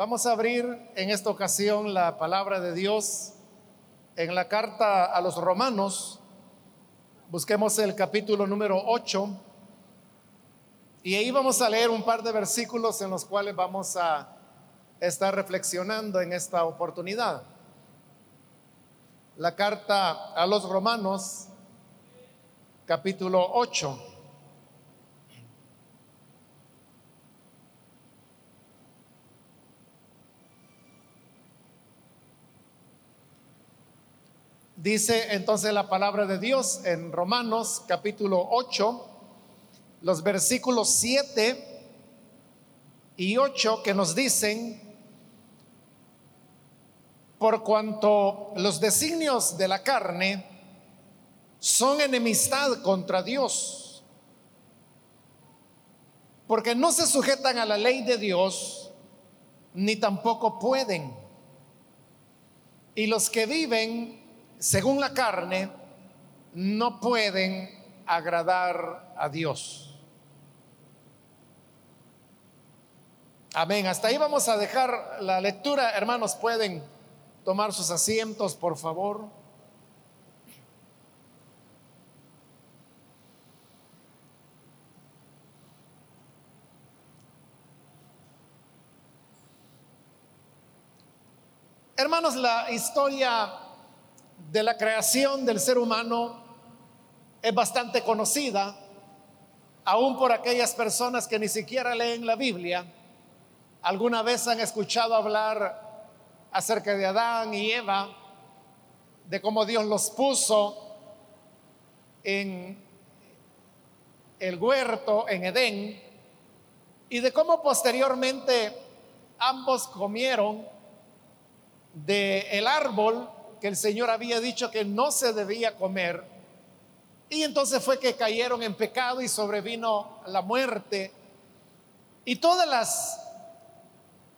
Vamos a abrir en esta ocasión la palabra de Dios en la carta a los romanos. Busquemos el capítulo número 8 y ahí vamos a leer un par de versículos en los cuales vamos a estar reflexionando en esta oportunidad. La carta a los romanos, capítulo 8. Dice entonces la palabra de Dios en Romanos capítulo 8, los versículos 7 y 8 que nos dicen, por cuanto los designios de la carne son enemistad contra Dios, porque no se sujetan a la ley de Dios, ni tampoco pueden. Y los que viven según la carne, no pueden agradar a Dios. Amén. Hasta ahí vamos a dejar la lectura. Hermanos, pueden tomar sus asientos, por favor. Hermanos, la historia de la creación del ser humano es bastante conocida, aún por aquellas personas que ni siquiera leen la Biblia. Alguna vez han escuchado hablar acerca de Adán y Eva, de cómo Dios los puso en el huerto en Edén y de cómo posteriormente ambos comieron del el árbol que el Señor había dicho que no se debía comer. Y entonces fue que cayeron en pecado y sobrevino la muerte. Y todas las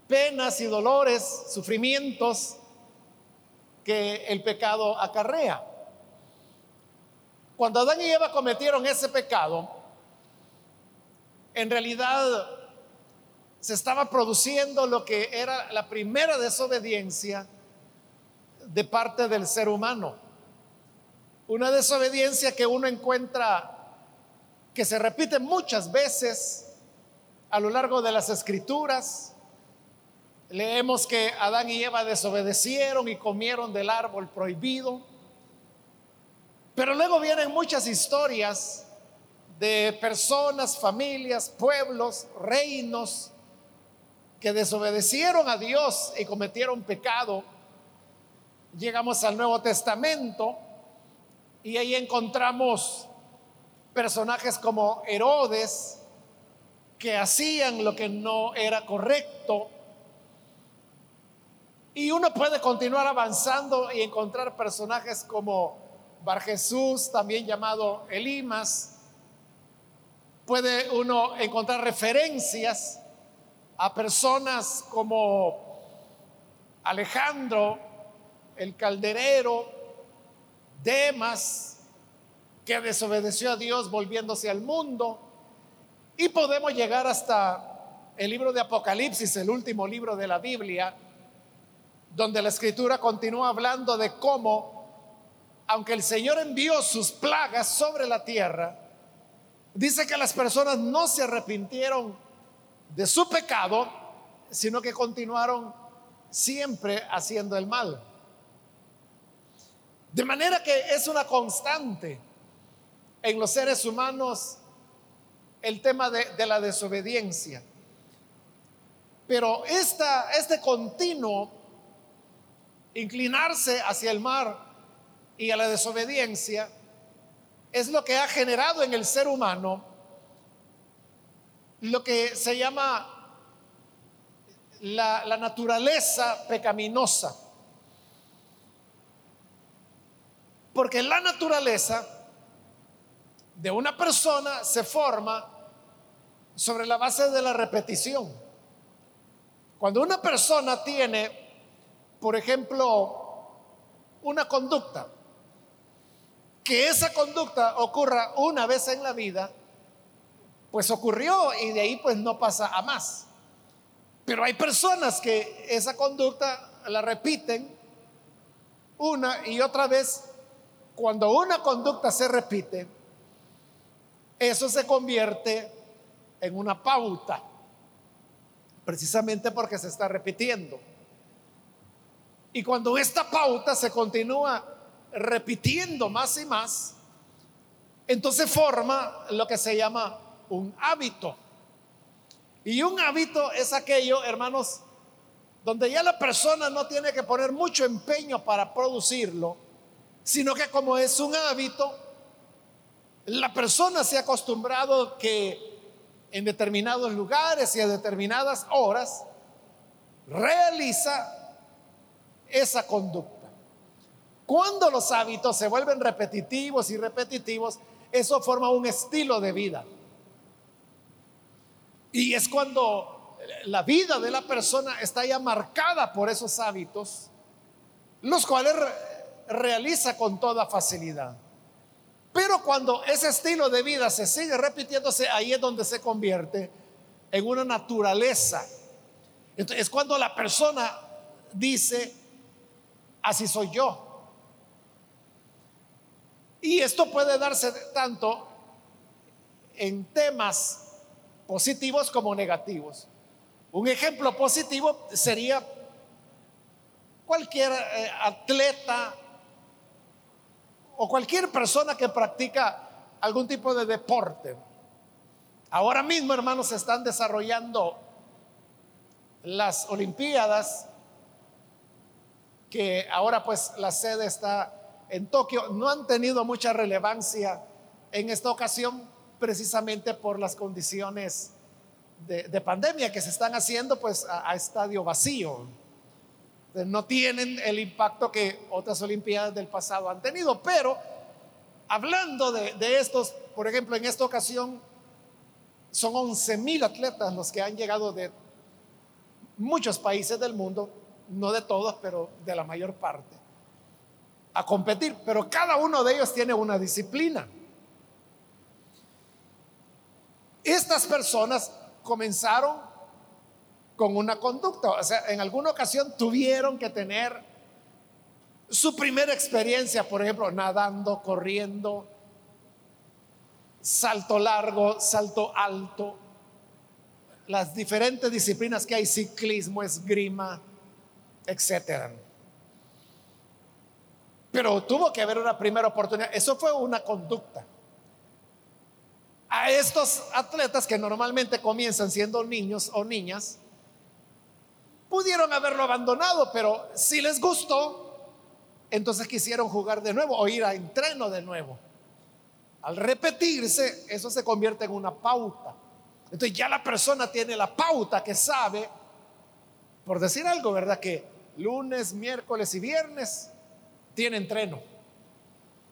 penas y dolores, sufrimientos que el pecado acarrea. Cuando Adán y Eva cometieron ese pecado, en realidad se estaba produciendo lo que era la primera desobediencia de parte del ser humano. Una desobediencia que uno encuentra que se repite muchas veces a lo largo de las escrituras. Leemos que Adán y Eva desobedecieron y comieron del árbol prohibido. Pero luego vienen muchas historias de personas, familias, pueblos, reinos que desobedecieron a Dios y cometieron pecado llegamos al Nuevo Testamento y ahí encontramos personajes como Herodes que hacían lo que no era correcto. Y uno puede continuar avanzando y encontrar personajes como Bar Jesús, también llamado Elimas. Puede uno encontrar referencias a personas como Alejandro, el calderero, Demas, que desobedeció a Dios volviéndose al mundo. Y podemos llegar hasta el libro de Apocalipsis, el último libro de la Biblia, donde la escritura continúa hablando de cómo, aunque el Señor envió sus plagas sobre la tierra, dice que las personas no se arrepintieron de su pecado, sino que continuaron siempre haciendo el mal. De manera que es una constante en los seres humanos el tema de, la desobediencia. Pero esta, este continuo inclinarse hacia el mar y a la desobediencia es lo que ha generado en el ser humano lo que se llama la, la naturaleza pecaminosa. Porque la naturaleza de una persona se forma sobre la base de la repetición. Cuando una persona tiene, por ejemplo, una conducta, que esa conducta ocurra una vez en la vida, pues ocurrió y de ahí pues no pasa a más. Pero hay personas que esa conducta la repiten una y otra vez. Cuando una conducta se repite, eso se convierte en una pauta, precisamente porque se está repitiendo. Y cuando esta pauta se continúa repitiendo más y más, entonces forma lo que se llama un hábito. Y un hábito es aquello, hermanos, donde ya la persona no tiene que poner mucho empeño para producirlo, sino que como es un hábito, la persona se ha acostumbrado que en determinados lugares y a determinadas horas realiza esa conducta. Cuando los hábitos se vuelven repetitivos y repetitivos, eso forma un estilo de vida. Y es cuando la vida de la persona está ya marcada por esos hábitos, los cuales realiza con toda facilidad. Pero cuando ese estilo de vida se sigue repitiéndose, ahí es donde se convierte en una naturaleza. Entonces, es cuando la persona dice, así soy yo. Y esto puede darse tanto en temas positivos como negativos. Un ejemplo positivo sería cualquier eh, atleta o cualquier persona que practica algún tipo de deporte. Ahora mismo, hermanos, se están desarrollando las Olimpiadas que ahora pues la sede está en Tokio, no han tenido mucha relevancia en esta ocasión precisamente por las condiciones de, pandemia que se están haciendo pues a, estadio vacío. No tienen el impacto que otras Olimpiadas del pasado han tenido, pero hablando de, estos, por ejemplo, en esta ocasión son 11 mil atletas los que han llegado de muchos países del mundo no de todos, pero de la mayor parte, a competir. Pero cada uno de ellos tiene una disciplina. Estas personas comenzaron con una conducta, o sea, en alguna ocasión tuvieron que tener su primera experiencia, por ejemplo, nadando, corriendo, salto largo, salto alto, las diferentes disciplinas que hay, ciclismo, esgrima, etcétera. Pero tuvo que haber una primera oportunidad. Eso fue una conducta. A estos atletas que normalmente comienzan siendo niños o niñas, pudieron haberlo abandonado, pero si les gustó, entonces quisieron jugar de nuevo o ir a entreno de nuevo. Al repetirse, eso se convierte en una pauta. Entonces ya la persona tiene la pauta que sabe, por decir algo, ¿verdad? Que lunes, miércoles y viernes tiene entreno.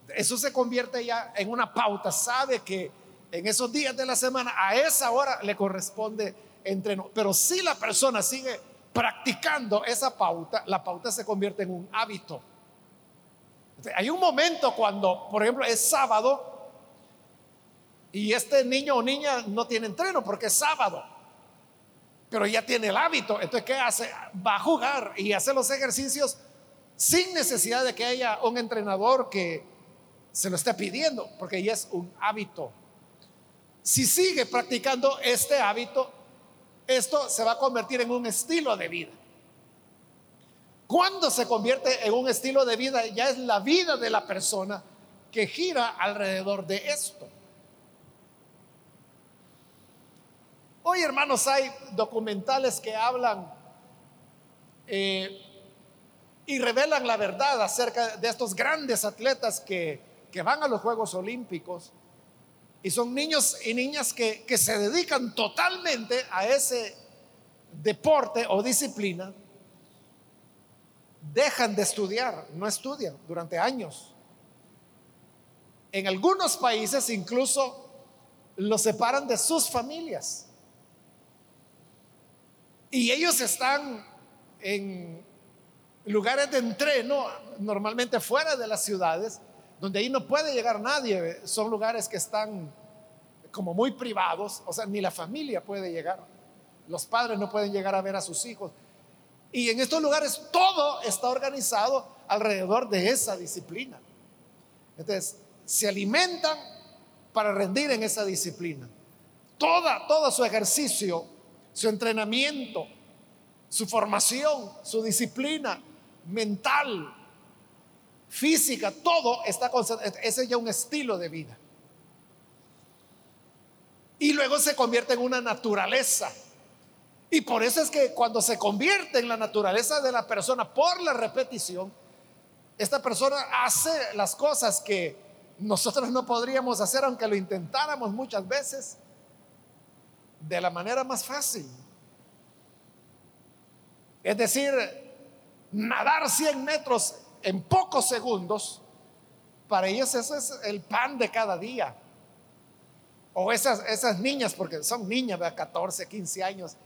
Eso se convierte ya en una pauta. Sabe que en esos días de la semana, a esa hora le corresponde entreno. Pero si la persona sigue practicando esa pauta, la pauta se convierte en un hábito. Hay un momento cuando, por ejemplo, es sábado y este niño o niña no tiene entreno porque es sábado pero ya tiene el hábito. Entonces, ¿qué hace? Va a jugar y hace los ejercicios sin necesidad de que haya un entrenador que se lo esté pidiendo, porque ya es un hábito. Si sigue practicando este hábito, esto se va a convertir en un estilo de vida. Cuando se convierte en un estilo de vida, ya es la vida de la persona que gira alrededor de esto. Hoy, hermanos, hay documentales que hablan eh, y revelan la verdad acerca de estos grandes atletas que, van a los Juegos Olímpicos. Y son niños y niñas que, que se dedican totalmente a ese deporte o disciplina. Dejan de estudiar, no estudian durante años. En algunos países incluso los separan de sus familias. Y ellos están en lugares de entreno, normalmente fuera de las ciudades, donde ahí no puede llegar nadie. Son lugares que están como muy privados, o sea, ni la familia puede llegar. Los padres no pueden llegar a ver a sus hijos. Y en estos lugares todo está organizado alrededor de esa disciplina. Entonces, se alimentan para rendir en esa disciplina. Toda, todo su ejercicio, su entrenamiento, su formación, su disciplina mental, física, todo está concentrado. Ese es ya un estilo de vida. Y luego se convierte en una naturaleza. Y por eso es que cuando se convierte en la naturaleza de la persona por la repetición, esta persona hace las cosas que nosotros no podríamos hacer aunque lo intentáramos muchas veces de la manera más fácil. Es decir, nadar 100 metros en pocos segundos, para ellos eso es el pan de cada día. O esas, esas niñas, porque son niñas de 14, 15 años,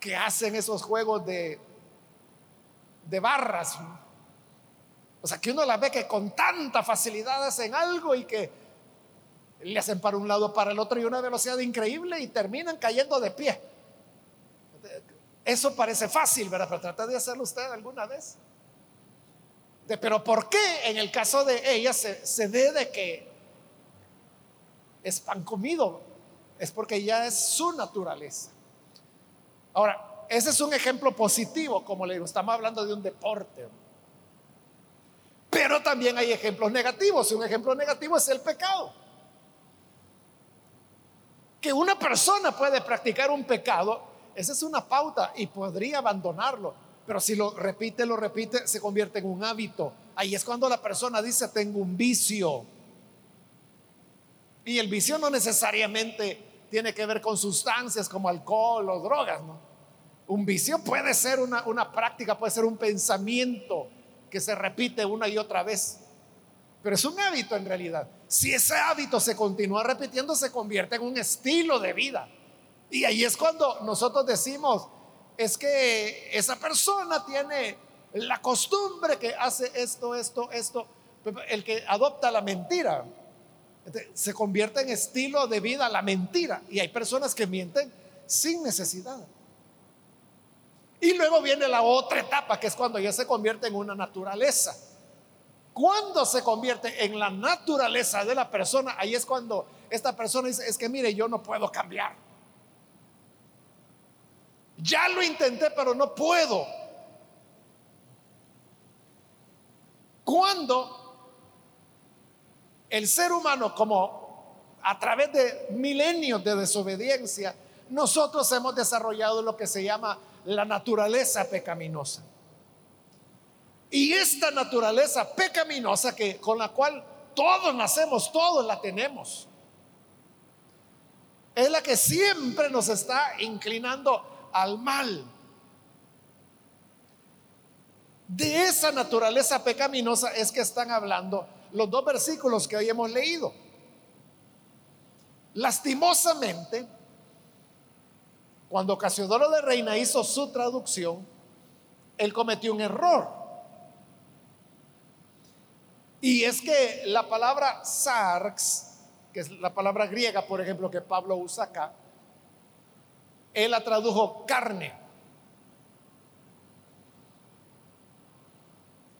que hacen esos juegos de, de barras. O sea, que uno la ve que con tanta facilidad hacen algo y que le hacen para un lado, para el otro y una velocidad increíble y terminan cayendo de pie. Eso parece fácil, ¿verdad? Pero trata de hacerlo usted alguna vez. Pero ¿por qué en el caso de ella se, se ve de que es pan comido? Es porque ya es su naturaleza. Ahora, ese es un ejemplo positivo, como le digo, estamos hablando de un deporte. Pero también hay ejemplos negativos. Y un ejemplo negativo es el pecado. Que una persona puede practicar un pecado, esa es una pauta y podría abandonarlo. Pero si lo repite, lo repite, se convierte en un hábito. Ahí es cuando la persona dice, tengo un vicio. Y el vicio no necesariamente tiene que ver con sustancias como alcohol o drogas, ¿no? Un vicio puede ser una, una práctica, puede ser un pensamiento que se repite una y otra vez. Pero es un hábito en realidad. Si ese hábito se continúa repitiendo, se convierte en un estilo de vida. Y ahí es cuando nosotros decimos, es que esa persona tiene la costumbre que hace esto, esto, esto. El que adopta la mentira se convierte en estilo de vida la mentira. Y hay personas que mienten sin necesidad. Y luego viene la otra etapa, que es cuando ya se convierte en una naturaleza. Cuando se convierte en la naturaleza de la persona, ahí es cuando esta persona dice, es que mire, yo no puedo cambiar. Ya lo intenté, pero no puedo. Cuando el ser humano, como a través de milenios de desobediencia, nosotros hemos desarrollado lo que se llama la naturaleza pecaminosa. Y esta naturaleza pecaminosa que con la cual todos nacemos, todos la tenemos. Es la que siempre nos está inclinando al mal. De esa naturaleza pecaminosa es que están hablando los dos versículos que hoy hemos leído. Lastimosamente, cuando Casiodoro de Reina hizo su traducción, él cometió un error. Y es que la palabra sarx, que es la palabra griega, por ejemplo, que Pablo usa acá, él la tradujo carne.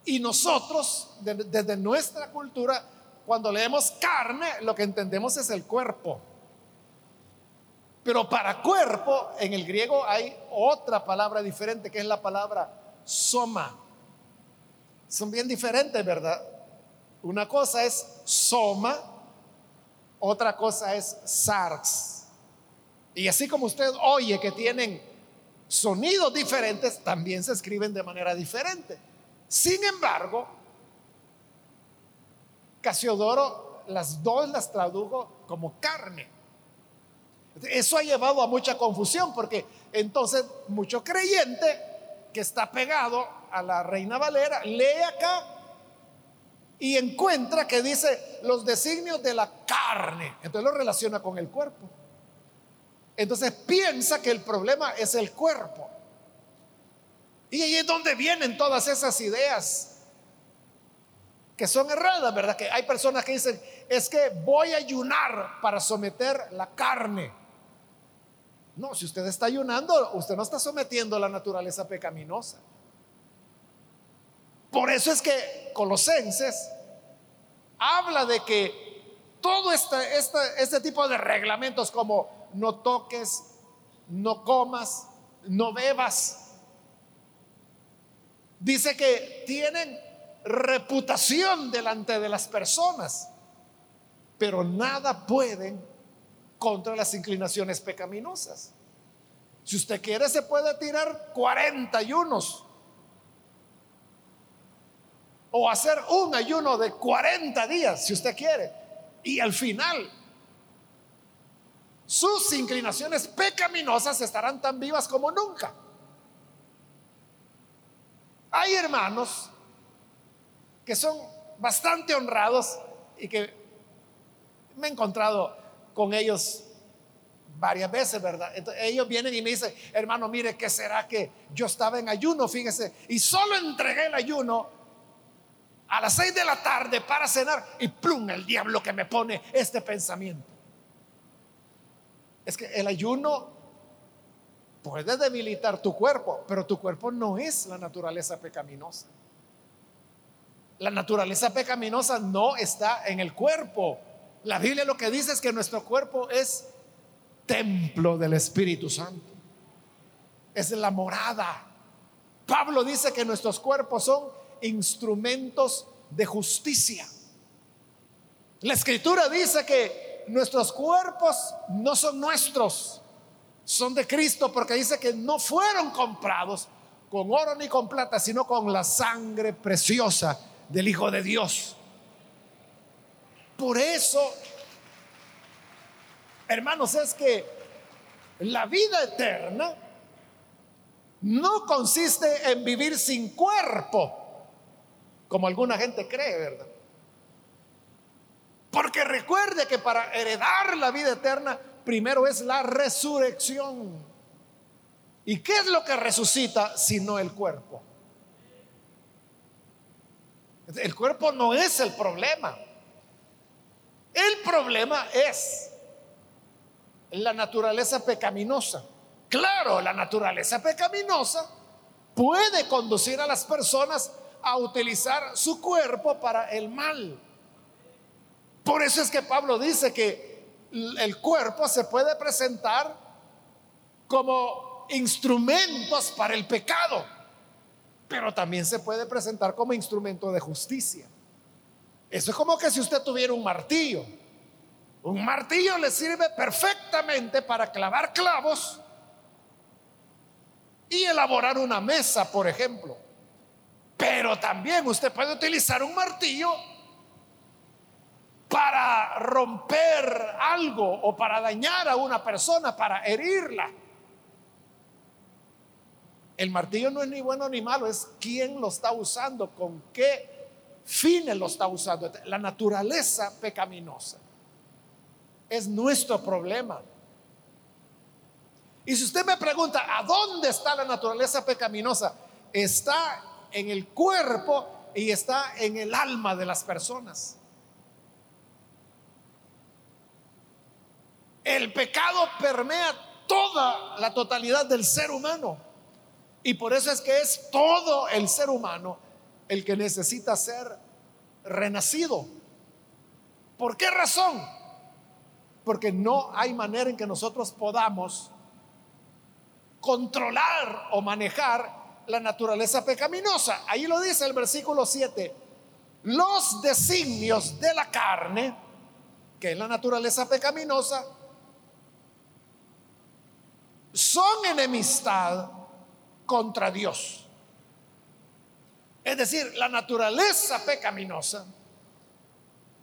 Y nosotros, desde nuestra cultura, cuando leemos carne, lo que entendemos es el cuerpo. Pero para cuerpo, en el griego hay otra palabra diferente, que es la palabra soma. Son bien diferentes, ¿verdad? Una cosa es soma, otra cosa es sarx. Y así como usted oye que tienen sonidos diferentes, también se escriben de manera diferente. Sin embargo, Casiodoro las dos las tradujo como carne. Eso ha llevado a mucha confusión porque entonces mucho creyente que está pegado a la Reina Valera lee acá y encuentra que dice los designios de la carne. Entonces lo relaciona con el cuerpo. Entonces piensa que el problema es el cuerpo. Y ahí es donde vienen todas esas ideas que son erradas, ¿verdad? Que hay personas que dicen, es que voy a ayunar para someter la carne. No, si usted está ayunando, usted no está sometiendo a la naturaleza pecaminosa. Por eso es que Colosenses habla de que todo este, este, este tipo de reglamentos como no toques, no comas, no bebas, dice que tienen reputación delante de las personas, pero nada pueden contra las inclinaciones pecaminosas. Si usted quiere, se puede tirar 40 ayunos o hacer un ayuno de 40 días, si usted quiere. Y al final, sus inclinaciones pecaminosas estarán tan vivas como nunca. Hay hermanos que son bastante honrados y que me he encontrado con ellos varias veces, ¿verdad? ellos vienen y me dicen, hermano, mire, ¿qué será que yo estaba en ayuno, fíjese, y solo entregué el ayuno a las seis de la tarde para cenar y plum, el diablo que me pone este pensamiento. Es que el ayuno puede debilitar tu cuerpo, pero tu cuerpo no es la naturaleza pecaminosa. La naturaleza pecaminosa no está en el cuerpo. La Biblia lo que dice es que nuestro cuerpo es templo del Espíritu Santo. Es la morada. Pablo dice que nuestros cuerpos son instrumentos de justicia. La escritura dice que nuestros cuerpos no son nuestros, son de Cristo porque dice que no fueron comprados con oro ni con plata, sino con la sangre preciosa del Hijo de Dios. Por eso, hermanos, es que la vida eterna no consiste en vivir sin cuerpo, como alguna gente cree, ¿verdad? Porque recuerde que para heredar la vida eterna, primero es la resurrección. ¿Y qué es lo que resucita sino el cuerpo? El cuerpo no es el problema. El problema es la naturaleza pecaminosa. Claro, la naturaleza pecaminosa puede conducir a las personas a utilizar su cuerpo para el mal. Por eso es que Pablo dice que el cuerpo se puede presentar como instrumentos para el pecado, pero también se puede presentar como instrumento de justicia. Eso es como que si usted tuviera un martillo. Un martillo le sirve perfectamente para clavar clavos y elaborar una mesa, por ejemplo. Pero también usted puede utilizar un martillo para romper algo o para dañar a una persona, para herirla. El martillo no es ni bueno ni malo, es quién lo está usando, con qué fines lo está usando. La naturaleza pecaminosa es nuestro problema. Y si usted me pregunta, ¿a dónde está la naturaleza pecaminosa? Está en el cuerpo y está en el alma de las personas. El pecado permea toda la totalidad del ser humano. Y por eso es que es todo el ser humano el que necesita ser renacido. ¿Por qué razón? Porque no hay manera en que nosotros podamos controlar o manejar la naturaleza pecaminosa. Ahí lo dice el versículo 7. Los designios de la carne, que es la naturaleza pecaminosa, son enemistad contra Dios. Es decir, la naturaleza pecaminosa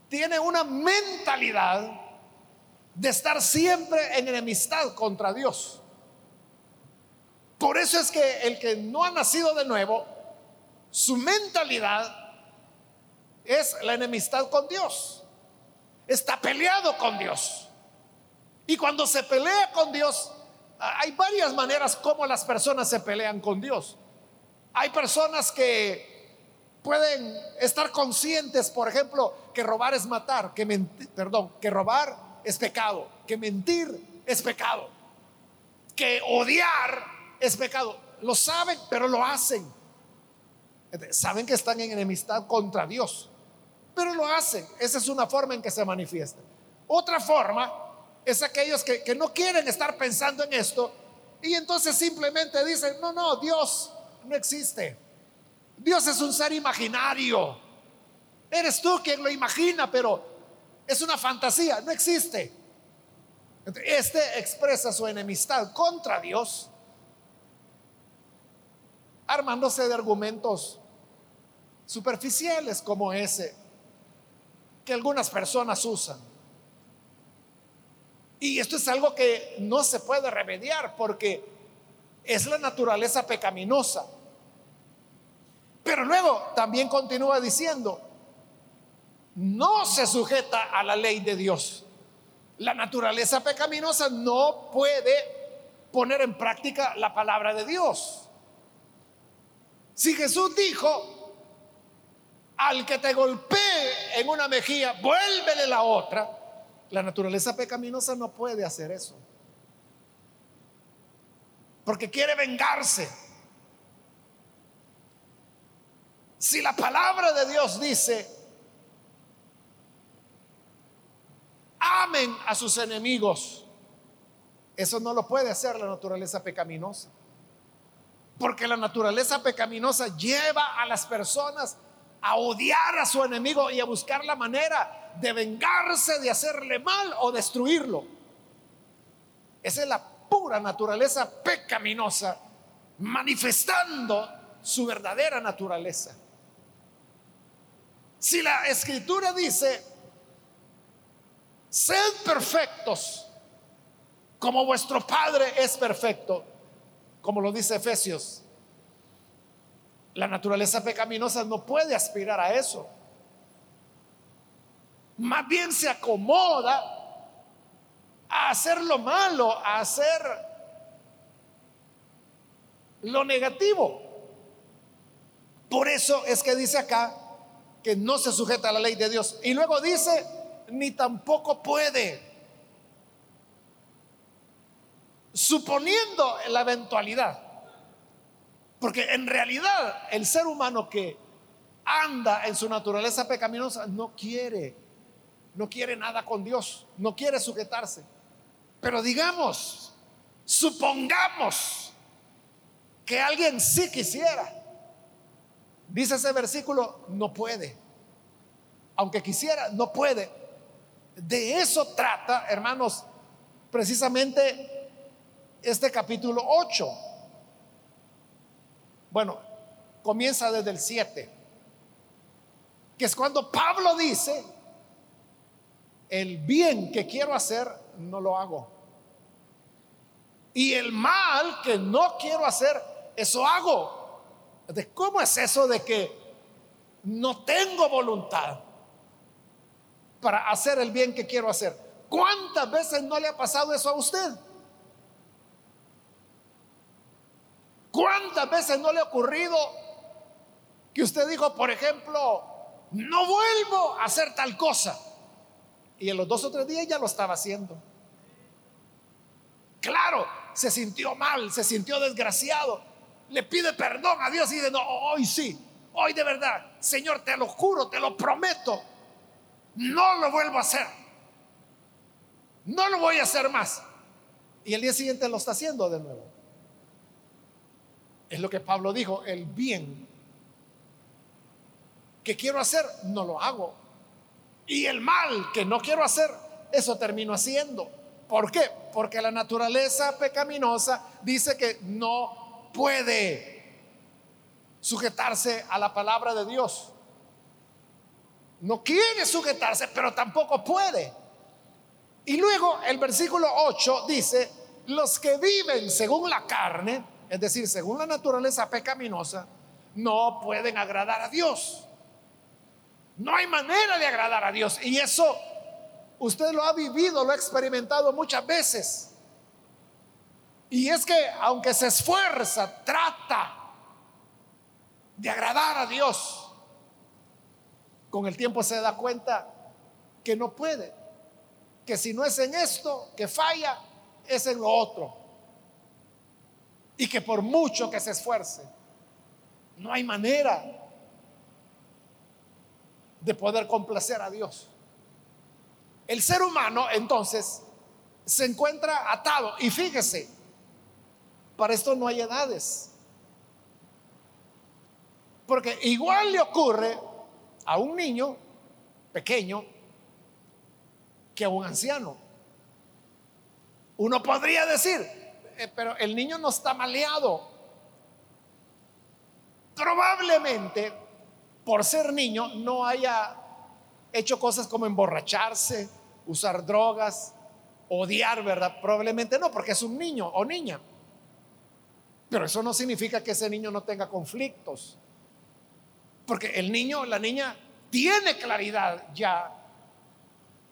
tiene una mentalidad de estar siempre en enemistad contra Dios. Por eso es que el que no ha nacido de nuevo, su mentalidad es la enemistad con Dios. Está peleado con Dios. Y cuando se pelea con Dios, hay varias maneras como las personas se pelean con Dios. Hay personas que pueden estar conscientes, por ejemplo, que robar es matar, que mentir, perdón, que robar es pecado, que mentir es pecado. que odiar es pecado. Lo saben, pero lo hacen. Saben que están en enemistad contra Dios, pero lo hacen. Esa es una forma en que se manifiesta. Otra forma es aquellos que, que no quieren estar pensando en esto y entonces simplemente dicen, no, no, Dios no existe. Dios es un ser imaginario. Eres tú quien lo imagina, pero es una fantasía, no existe. Este expresa su enemistad contra Dios, armándose de argumentos superficiales como ese que algunas personas usan. Y esto es algo que no se puede remediar porque es la naturaleza pecaminosa. Pero luego también continúa diciendo, no se sujeta a la ley de Dios. La naturaleza pecaminosa no puede poner en práctica la palabra de Dios. Si Jesús dijo, al que te golpee en una mejilla, vuélvele la otra, la naturaleza pecaminosa no puede hacer eso. Porque quiere vengarse. Si la palabra de Dios dice, amen a sus enemigos. Eso no lo puede hacer la naturaleza pecaminosa. Porque la naturaleza pecaminosa lleva a las personas a odiar a su enemigo y a buscar la manera de vengarse, de hacerle mal o destruirlo. Esa es la pura naturaleza pecaminosa manifestando su verdadera naturaleza. Si la escritura dice, Sed perfectos como vuestro Padre es perfecto, como lo dice Efesios. La naturaleza pecaminosa no puede aspirar a eso. Más bien se acomoda a hacer lo malo, a hacer lo negativo. Por eso es que dice acá que no se sujeta a la ley de Dios. Y luego dice, ni tampoco puede. Suponiendo la eventualidad, porque en realidad el ser humano que anda en su naturaleza pecaminosa no quiere, no quiere nada con Dios, no quiere sujetarse. Pero digamos, supongamos que alguien sí quisiera. Dice ese versículo, no puede. Aunque quisiera, no puede de eso trata, hermanos, precisamente este capítulo 8. Bueno, comienza desde el 7, que es cuando Pablo dice, el bien que quiero hacer, no lo hago. Y el mal que no quiero hacer, eso hago. ¿Cómo es eso de que no tengo voluntad? para hacer el bien que quiero hacer. ¿Cuántas veces no le ha pasado eso a usted? ¿Cuántas veces no le ha ocurrido que usted dijo, por ejemplo, no vuelvo a hacer tal cosa? Y en los dos o tres días ya lo estaba haciendo. Claro, se sintió mal, se sintió desgraciado. Le pide perdón a Dios y dice, no, hoy sí, hoy de verdad, Señor, te lo juro, te lo prometo, no lo vuelvo a hacer. No lo voy a hacer más. Y el día siguiente lo está haciendo de nuevo. Es lo que Pablo dijo, el bien que quiero hacer, no lo hago. Y el mal que no quiero hacer, eso termino haciendo. ¿Por qué? Porque la naturaleza pecaminosa dice que no puede sujetarse a la palabra de Dios. No quiere sujetarse, pero tampoco puede. Y luego el versículo 8 dice, los que viven según la carne, es decir, según la naturaleza pecaminosa, no pueden agradar a Dios. No hay manera de agradar a Dios. Y eso usted lo ha vivido, lo ha experimentado muchas veces. Y es que aunque se esfuerza, trata de agradar a Dios, con el tiempo se da cuenta que no puede, que si no es en esto que falla, es en lo otro. y que por mucho que se esfuerce, no hay manera de poder complacer a Dios. El ser humano entonces se encuentra atado. Y fíjese, para esto no hay edades. Porque igual le ocurre a un niño pequeño que a un anciano. Uno podría decir, eh, pero el niño no está maleado. Probablemente, por ser niño, no haya hecho cosas como emborracharse, usar drogas, odiar, ¿verdad? Probablemente no, porque es un niño o niña. Pero eso no significa que ese niño no tenga conflictos. Porque el niño o la niña tiene claridad ya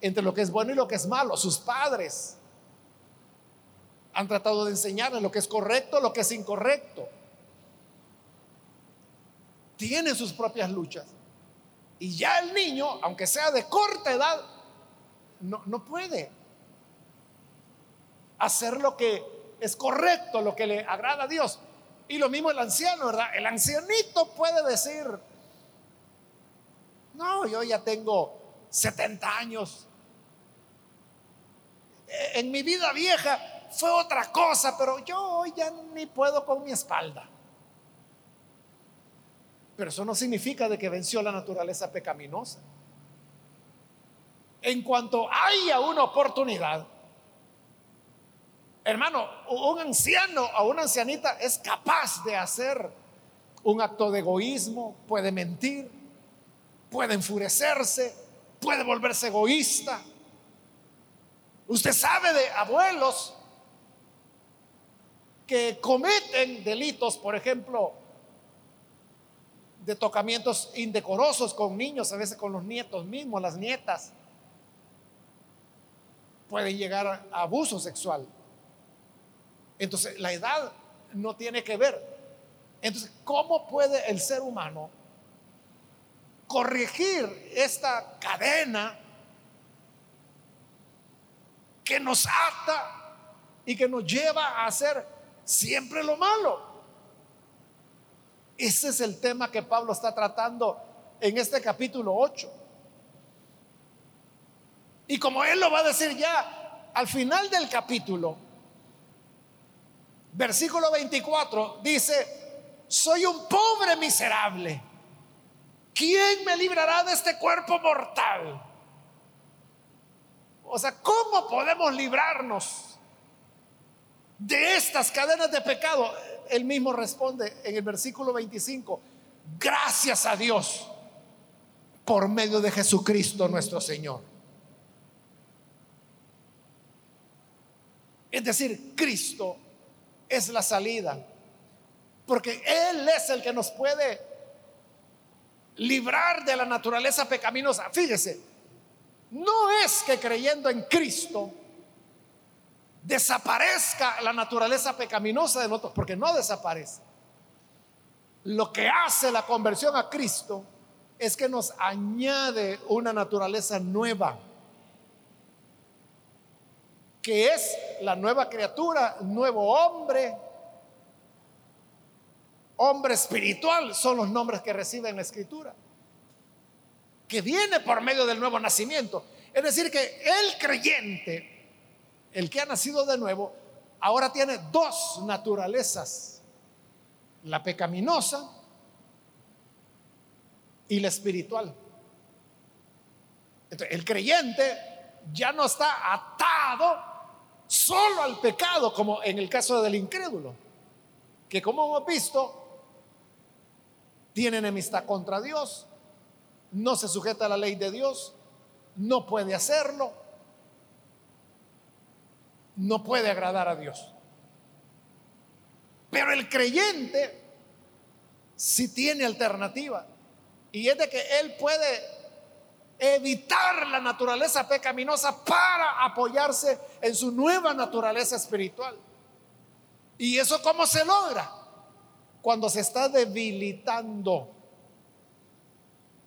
entre lo que es bueno y lo que es malo. Sus padres han tratado de enseñarle lo que es correcto, lo que es incorrecto. Tiene sus propias luchas. Y ya el niño, aunque sea de corta edad, no, no puede hacer lo que es correcto, lo que le agrada a Dios. Y lo mismo el anciano, ¿verdad? El ancianito puede decir, no, yo ya tengo 70 años. E, en mi vida vieja fue otra cosa, pero yo hoy ya ni puedo con mi espalda. Pero eso no significa de que venció la naturaleza pecaminosa. En cuanto haya una oportunidad, hermano, un anciano o una ancianita es capaz de hacer un acto de egoísmo, puede mentir, puede enfurecerse, puede volverse egoísta. Usted sabe de abuelos que cometen delitos, por ejemplo, de tocamientos indecorosos con niños, a veces con los nietos mismos, las nietas. Pueden llegar a abuso sexual. Entonces, la edad no tiene que ver. Entonces, ¿cómo puede el ser humano corregir esta cadena que nos ata y que nos lleva a hacer siempre lo malo? Ese es el tema que Pablo está tratando en este capítulo 8. Y como él lo va a decir ya al final del capítulo, versículo 24, dice, soy un pobre miserable. ¿Quién me librará de este cuerpo mortal? O sea, ¿cómo podemos librarnos de estas cadenas de pecado? él mismo responde en el versículo 25, gracias a Dios por medio de Jesucristo nuestro Señor. Es decir, Cristo es la salida, porque Él es el que nos puede librar de la naturaleza pecaminosa. Fíjese, no es que creyendo en Cristo, desaparezca la naturaleza pecaminosa de nosotros, porque no desaparece. Lo que hace la conversión a Cristo es que nos añade una naturaleza nueva, que es la nueva criatura, nuevo hombre, hombre espiritual, son los nombres que recibe en la escritura, que viene por medio del nuevo nacimiento. Es decir, que el creyente el que ha nacido de nuevo, ahora tiene dos naturalezas, la pecaminosa y la espiritual. el creyente ya no está atado solo al pecado, como en el caso del incrédulo, que como hemos visto, tiene enemistad contra Dios, no se sujeta a la ley de Dios, no puede hacerlo, no puede agradar a Dios. Pero el creyente si tiene alternativa. Y es de que él puede evitar la naturaleza pecaminosa para apoyarse en su nueva naturaleza espiritual. ¿Y eso cómo se logra? Cuando se está debilitando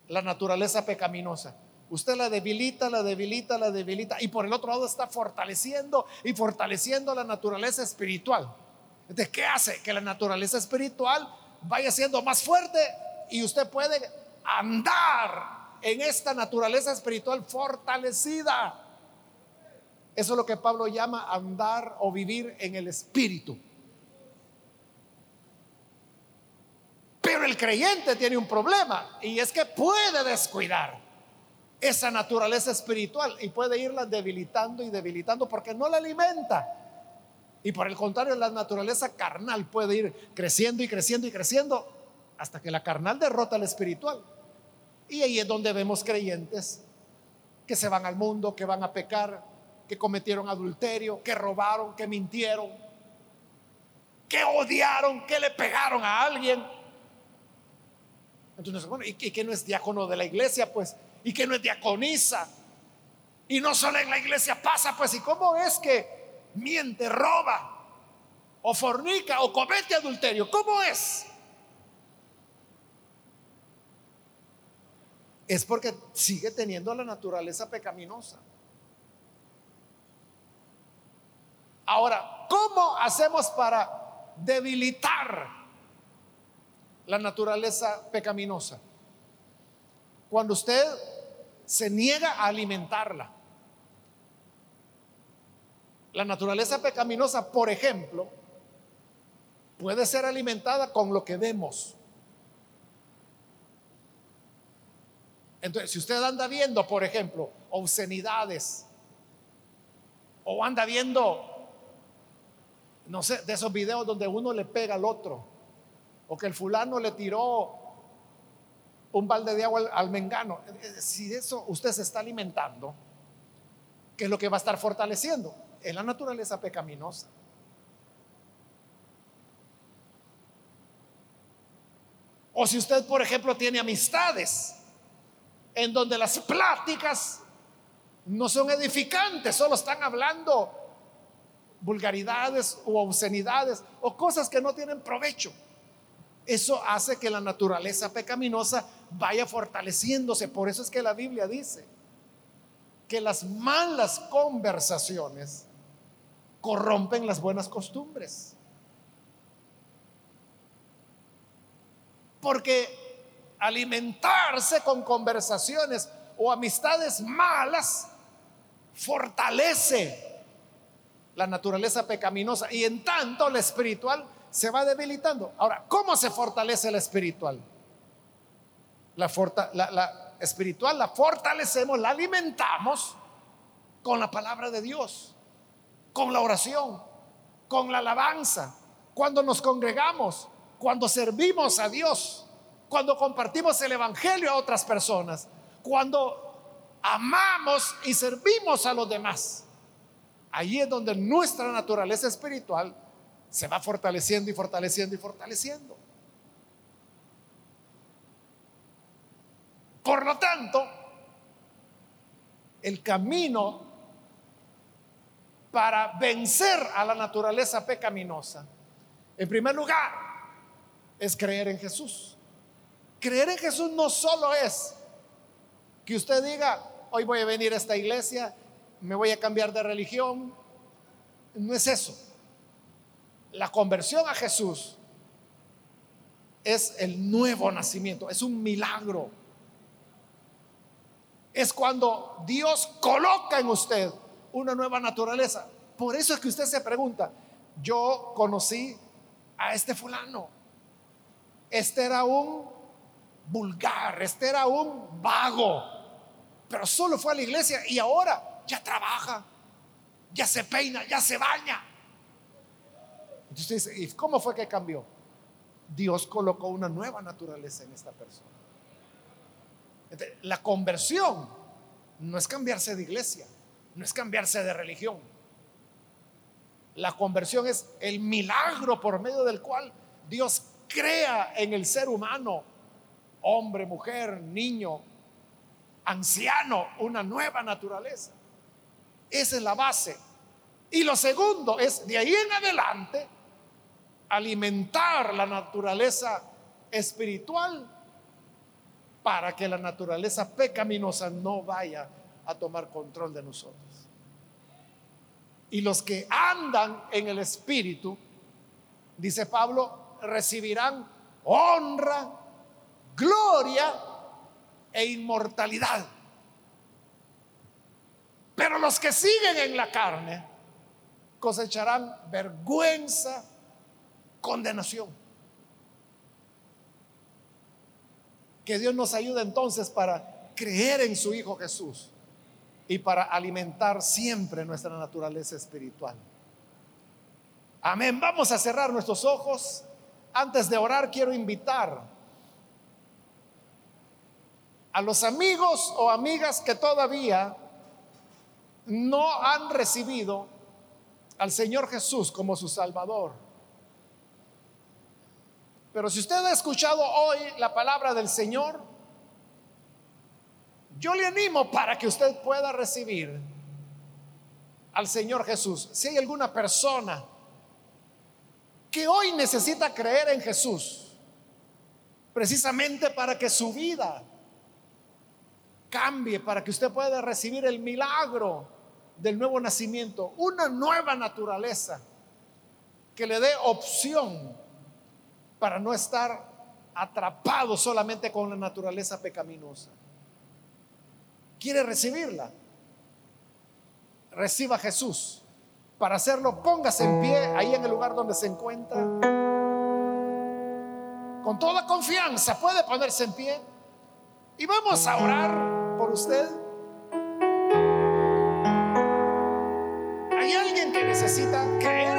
la naturaleza pecaminosa. Usted la debilita, la debilita, la debilita y por el otro lado está fortaleciendo y fortaleciendo la naturaleza espiritual. Entonces, ¿qué hace? Que la naturaleza espiritual vaya siendo más fuerte y usted puede andar en esta naturaleza espiritual fortalecida. Eso es lo que Pablo llama andar o vivir en el espíritu. Pero el creyente tiene un problema y es que puede descuidar esa naturaleza espiritual y puede irla debilitando y debilitando porque no la alimenta. Y por el contrario, la naturaleza carnal puede ir creciendo y creciendo y creciendo hasta que la carnal derrota al espiritual. Y ahí es donde vemos creyentes que se van al mundo, que van a pecar, que cometieron adulterio, que robaron, que mintieron, que odiaron, que le pegaron a alguien. Entonces, bueno, y, que no es diácono de la iglesia, pues, y que no es diaconisa. Y no solo en la iglesia pasa, pues, ¿y cómo es que miente, roba, o fornica, o comete adulterio? ¿Cómo es? es porque sigue teniendo la naturaleza pecaminosa. Ahora, ¿cómo hacemos para debilitar la naturaleza pecaminosa? Cuando usted se niega a alimentarla. La naturaleza pecaminosa, por ejemplo, puede ser alimentada con lo que vemos. Entonces, si usted anda viendo, por ejemplo, obscenidades, o anda viendo, no sé, de esos videos donde uno le pega al otro, o que el fulano le tiró un balde de agua al, mengano, si eso usted se está alimentando, ¿qué es lo que va a estar fortaleciendo? Es la naturaleza pecaminosa. O si usted, por ejemplo, tiene amistades en donde las pláticas no son edificantes, solo están hablando vulgaridades o obscenidades o cosas que no tienen provecho. Eso hace que la naturaleza pecaminosa vaya fortaleciéndose. Por eso es que la Biblia dice que las malas conversaciones corrompen las buenas costumbres. Porque alimentarse con conversaciones o amistades malas fortalece la naturaleza pecaminosa y en tanto la espiritual se va debilitando. Ahora, ¿cómo se fortalece la espiritual? La, la espiritual la fortalecemos, la alimentamos con la palabra de Dios, con la oración, con la alabanza, cuando nos congregamos, cuando servimos a Dios cuando compartimos el Evangelio a otras personas, cuando amamos y servimos a los demás. Ahí es donde nuestra naturaleza espiritual se va fortaleciendo y fortaleciendo y fortaleciendo. Por lo tanto, el camino para vencer a la naturaleza pecaminosa, en primer lugar, es creer en Jesús. Creer en Jesús no solo es que usted diga, hoy voy a venir a esta iglesia, me voy a cambiar de religión. No es eso. La conversión a Jesús es el nuevo nacimiento, es un milagro. Es cuando Dios coloca en usted una nueva naturaleza. Por eso es que usted se pregunta, yo conocí a este fulano. Este era un vulgar, este era un vago, pero solo fue a la iglesia y ahora ya trabaja, ya se peina, ya se baña. Entonces dice, ¿y cómo fue que cambió? Dios colocó una nueva naturaleza en esta persona. la conversión no es cambiarse de iglesia, no es cambiarse de religión. La conversión es el milagro por medio del cual Dios crea en el ser humano hombre, mujer, niño, anciano, una nueva naturaleza. Esa es la base. Y lo segundo es, de ahí en adelante, alimentar la naturaleza espiritual para que la naturaleza pecaminosa no vaya a tomar control de nosotros. Y los que andan en el espíritu dice Pablo, recibirán honra, gloria e inmortalidad. Pero los que siguen en la carne cosecharán vergüenza, condenación. Que Dios nos ayude entonces para creer en su Hijo Jesús y para alimentar siempre nuestra naturaleza espiritual. Amén. Vamos a cerrar nuestros ojos. Antes de orar, quiero invitar a los amigos o amigas que todavía no han recibido al Señor Jesús como su Salvador. Pero si usted ha escuchado hoy la palabra del Señor, yo le animo para que usted pueda recibir al Señor Jesús. Si hay alguna persona que hoy necesita creer en Jesús, precisamente para que su vida cambie, para que usted pueda recibir el milagro del nuevo nacimiento, una nueva naturaleza que le dé opción para no estar atrapado solamente con la naturaleza pecaminosa. ¿Quiere recibirla? Reciba a Jesús. Para hacerlo, póngase en pie ahí en el lugar donde se encuentra. Con toda confianza puede ponerse en pie. Y vamos a orar por usted. ¿Hay alguien que necesita creer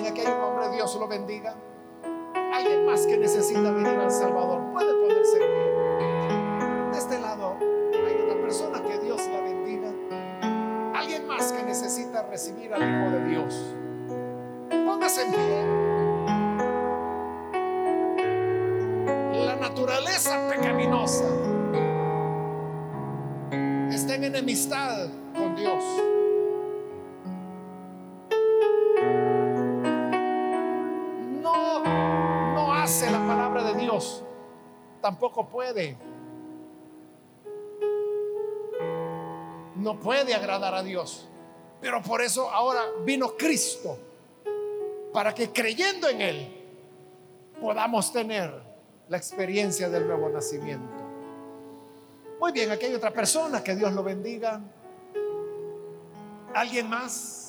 bien, aquí hay un hombre, Dios lo bendiga. Alguien más que necesita venir al Salvador, puede ponerse en pie. De este lado hay una persona que Dios la bendiga. Alguien más que necesita recibir al Hijo de Dios. Póngase en pie. La naturaleza pecaminosa está en enemistad con Dios. Tampoco puede. No puede agradar a Dios. Pero por eso ahora vino Cristo. Para que creyendo en Él podamos tener la experiencia del nuevo nacimiento. Muy bien, aquí hay otra persona, que Dios lo bendiga. ¿Alguien más?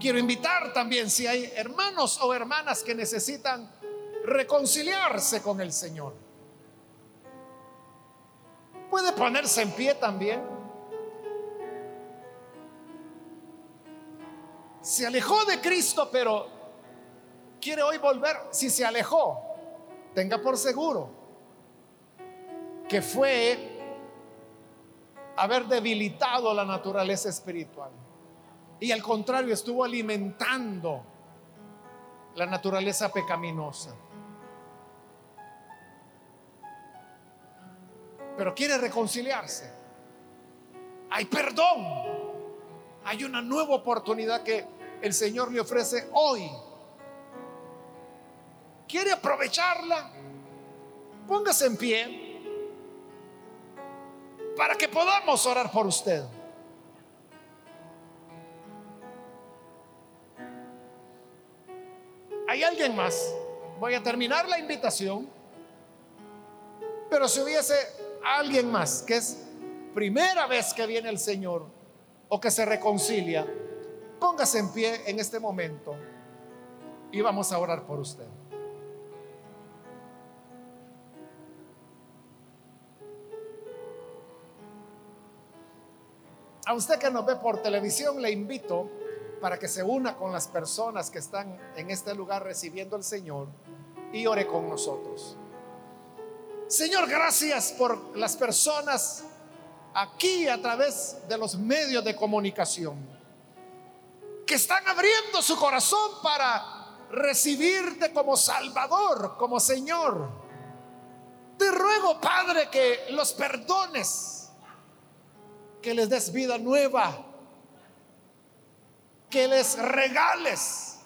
Quiero invitar también si hay hermanos o hermanas que necesitan reconciliarse con el Señor. Puede ponerse en pie también. Se alejó de Cristo, pero quiere hoy volver. Si se alejó, tenga por seguro que fue haber debilitado la naturaleza espiritual. Y al contrario, estuvo alimentando la naturaleza pecaminosa. Pero quiere reconciliarse. Hay perdón. Hay una nueva oportunidad que el Señor le ofrece hoy quiere aprovecharla, póngase en pie para que podamos orar por usted. ¿Hay alguien más? Voy a terminar la invitación, pero si hubiese alguien más que es primera vez que viene el Señor o que se reconcilia, póngase en pie en este momento y vamos a orar por usted. A usted que nos ve por televisión, le invito para que se una con las personas que están en este lugar recibiendo al Señor y ore con nosotros. Señor, gracias por las personas aquí a través de los medios de comunicación que están abriendo su corazón para recibirte como Salvador, como Señor. Te ruego, Padre, que los perdones que les des vida nueva, que les regales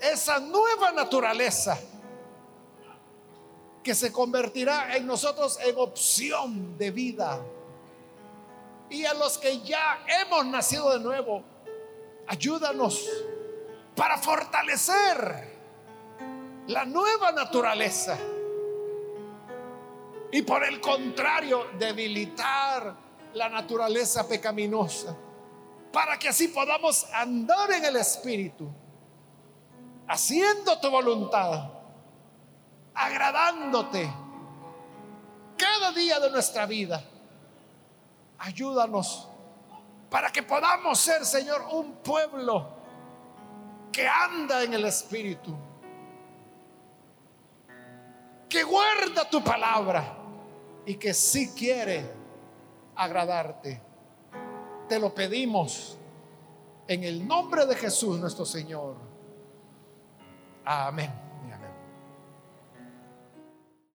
esa nueva naturaleza que se convertirá en nosotros en opción de vida. Y a los que ya hemos nacido de nuevo, ayúdanos para fortalecer la nueva naturaleza. Y por el contrario, debilitar la naturaleza pecaminosa. Para que así podamos andar en el Espíritu, haciendo tu voluntad, agradándote cada día de nuestra vida. Ayúdanos para que podamos ser, Señor, un pueblo que anda en el Espíritu, que guarda tu palabra y que sí quiere agradarte. Te lo pedimos en el nombre de Jesús nuestro Señor. Amén.